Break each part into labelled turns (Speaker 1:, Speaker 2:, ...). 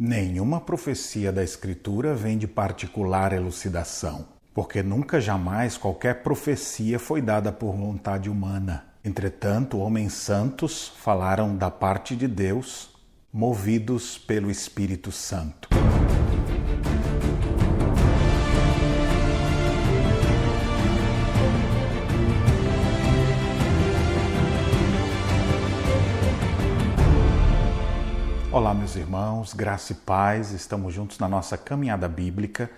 Speaker 1: Nenhuma profecia da Escritura vem de particular elucidação, porque nunca jamais qualquer profecia foi dada por vontade humana. Entretanto, homens santos falaram da parte de Deus, movidos pelo Espírito Santo. Olá, meus irmãos, graça e paz, estamos juntos na nossa caminhada bíblica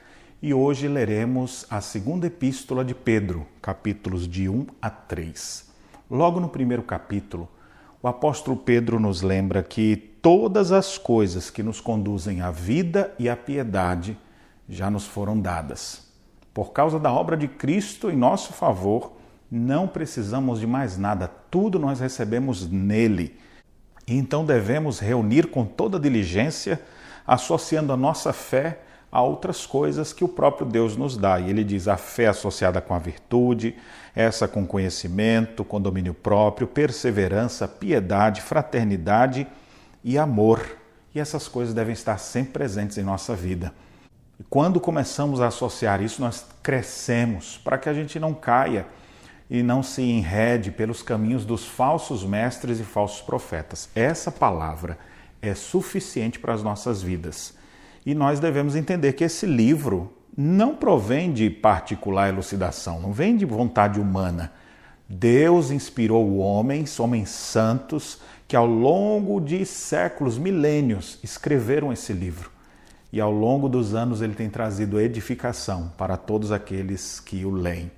Speaker 1: e hoje leremos a segunda epístola de Pedro, capítulos de 1 a 3. Logo no primeiro capítulo, o apóstolo Pedro nos lembra que todas as coisas que nos conduzem à vida e à piedade já nos foram dadas. Por causa da obra de Cristo em nosso favor, não precisamos de mais nada, tudo nós recebemos nele e então devemos reunir com toda diligência, associando a nossa fé a outras coisas que o próprio Deus nos dá. E ele diz: a fé associada com a virtude, essa com conhecimento, com domínio próprio, perseverança, piedade, fraternidade e amor. E essas coisas devem estar sempre presentes em nossa vida. E quando começamos a associar isso, nós crescemos para que a gente não caia e não se enrede pelos caminhos dos falsos mestres e falsos profetas. Essa palavra é suficiente para as nossas vidas. E nós devemos entender que esse livro não provém de particular elucidação, não vem de vontade humana. Deus inspirou homens, homens santos, que ao longo de séculos, milênios, escreveram esse livro. E ao longo dos anos ele tem trazido edificação para todos aqueles que o leem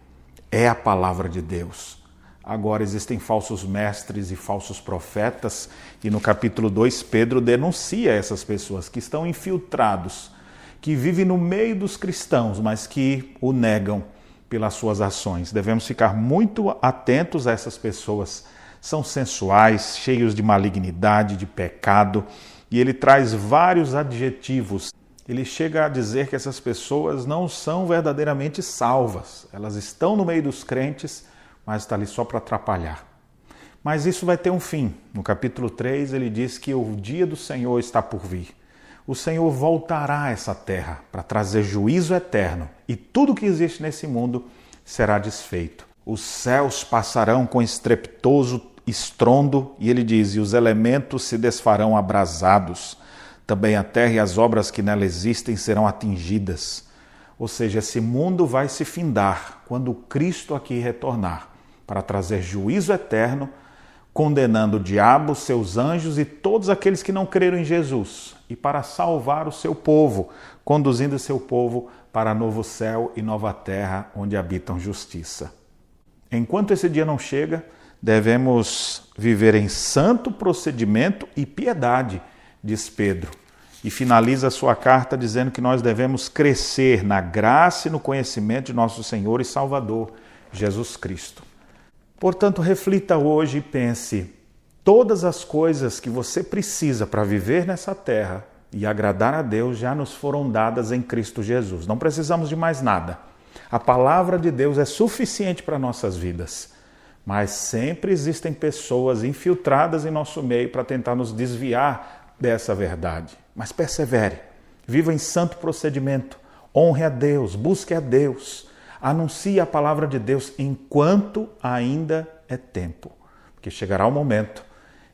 Speaker 1: é a palavra de Deus. Agora existem falsos mestres e falsos profetas, e no capítulo 2 Pedro denuncia essas pessoas que estão infiltrados, que vivem no meio dos cristãos, mas que o negam pelas suas ações. Devemos ficar muito atentos a essas pessoas. São sensuais, cheios de malignidade, de pecado, e ele traz vários adjetivos ele chega a dizer que essas pessoas não são verdadeiramente salvas. Elas estão no meio dos crentes, mas está ali só para atrapalhar. Mas isso vai ter um fim. No capítulo 3, ele diz que o dia do Senhor está por vir. O Senhor voltará a essa terra para trazer juízo eterno e tudo que existe nesse mundo será desfeito. Os céus passarão com estrepitoso estrondo, e ele diz: e os elementos se desfarão abrasados também a terra e as obras que nela existem serão atingidas. Ou seja, esse mundo vai se findar quando Cristo aqui retornar para trazer juízo eterno, condenando o diabo, seus anjos e todos aqueles que não creram em Jesus, e para salvar o seu povo, conduzindo seu povo para novo céu e nova terra onde habitam justiça. Enquanto esse dia não chega, devemos viver em santo procedimento e piedade diz Pedro. E finaliza a sua carta dizendo que nós devemos crescer na graça e no conhecimento de nosso Senhor e Salvador, Jesus Cristo. Portanto, reflita hoje e pense: todas as coisas que você precisa para viver nessa terra e agradar a Deus já nos foram dadas em Cristo Jesus. Não precisamos de mais nada. A palavra de Deus é suficiente para nossas vidas. Mas sempre existem pessoas infiltradas em nosso meio para tentar nos desviar dessa verdade. Mas persevere, viva em santo procedimento, honre a Deus, busque a Deus, anuncie a palavra de Deus enquanto ainda é tempo, porque chegará o momento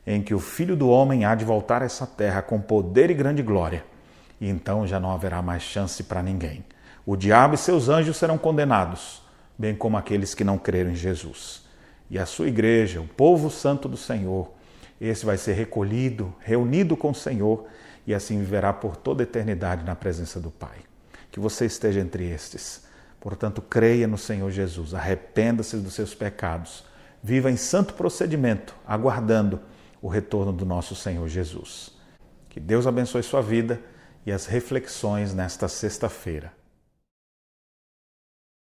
Speaker 1: em que o Filho do Homem há de voltar a essa terra com poder e grande glória, e então já não haverá mais chance para ninguém. O diabo e seus anjos serão condenados, bem como aqueles que não creram em Jesus. E a sua igreja, o povo santo do Senhor, esse vai ser recolhido, reunido com o Senhor e assim viverá por toda a eternidade na presença do Pai. Que você esteja entre estes. Portanto, creia no Senhor Jesus, arrependa-se dos seus pecados, viva em santo procedimento, aguardando o retorno do nosso Senhor Jesus. Que Deus abençoe sua vida e as reflexões nesta sexta-feira.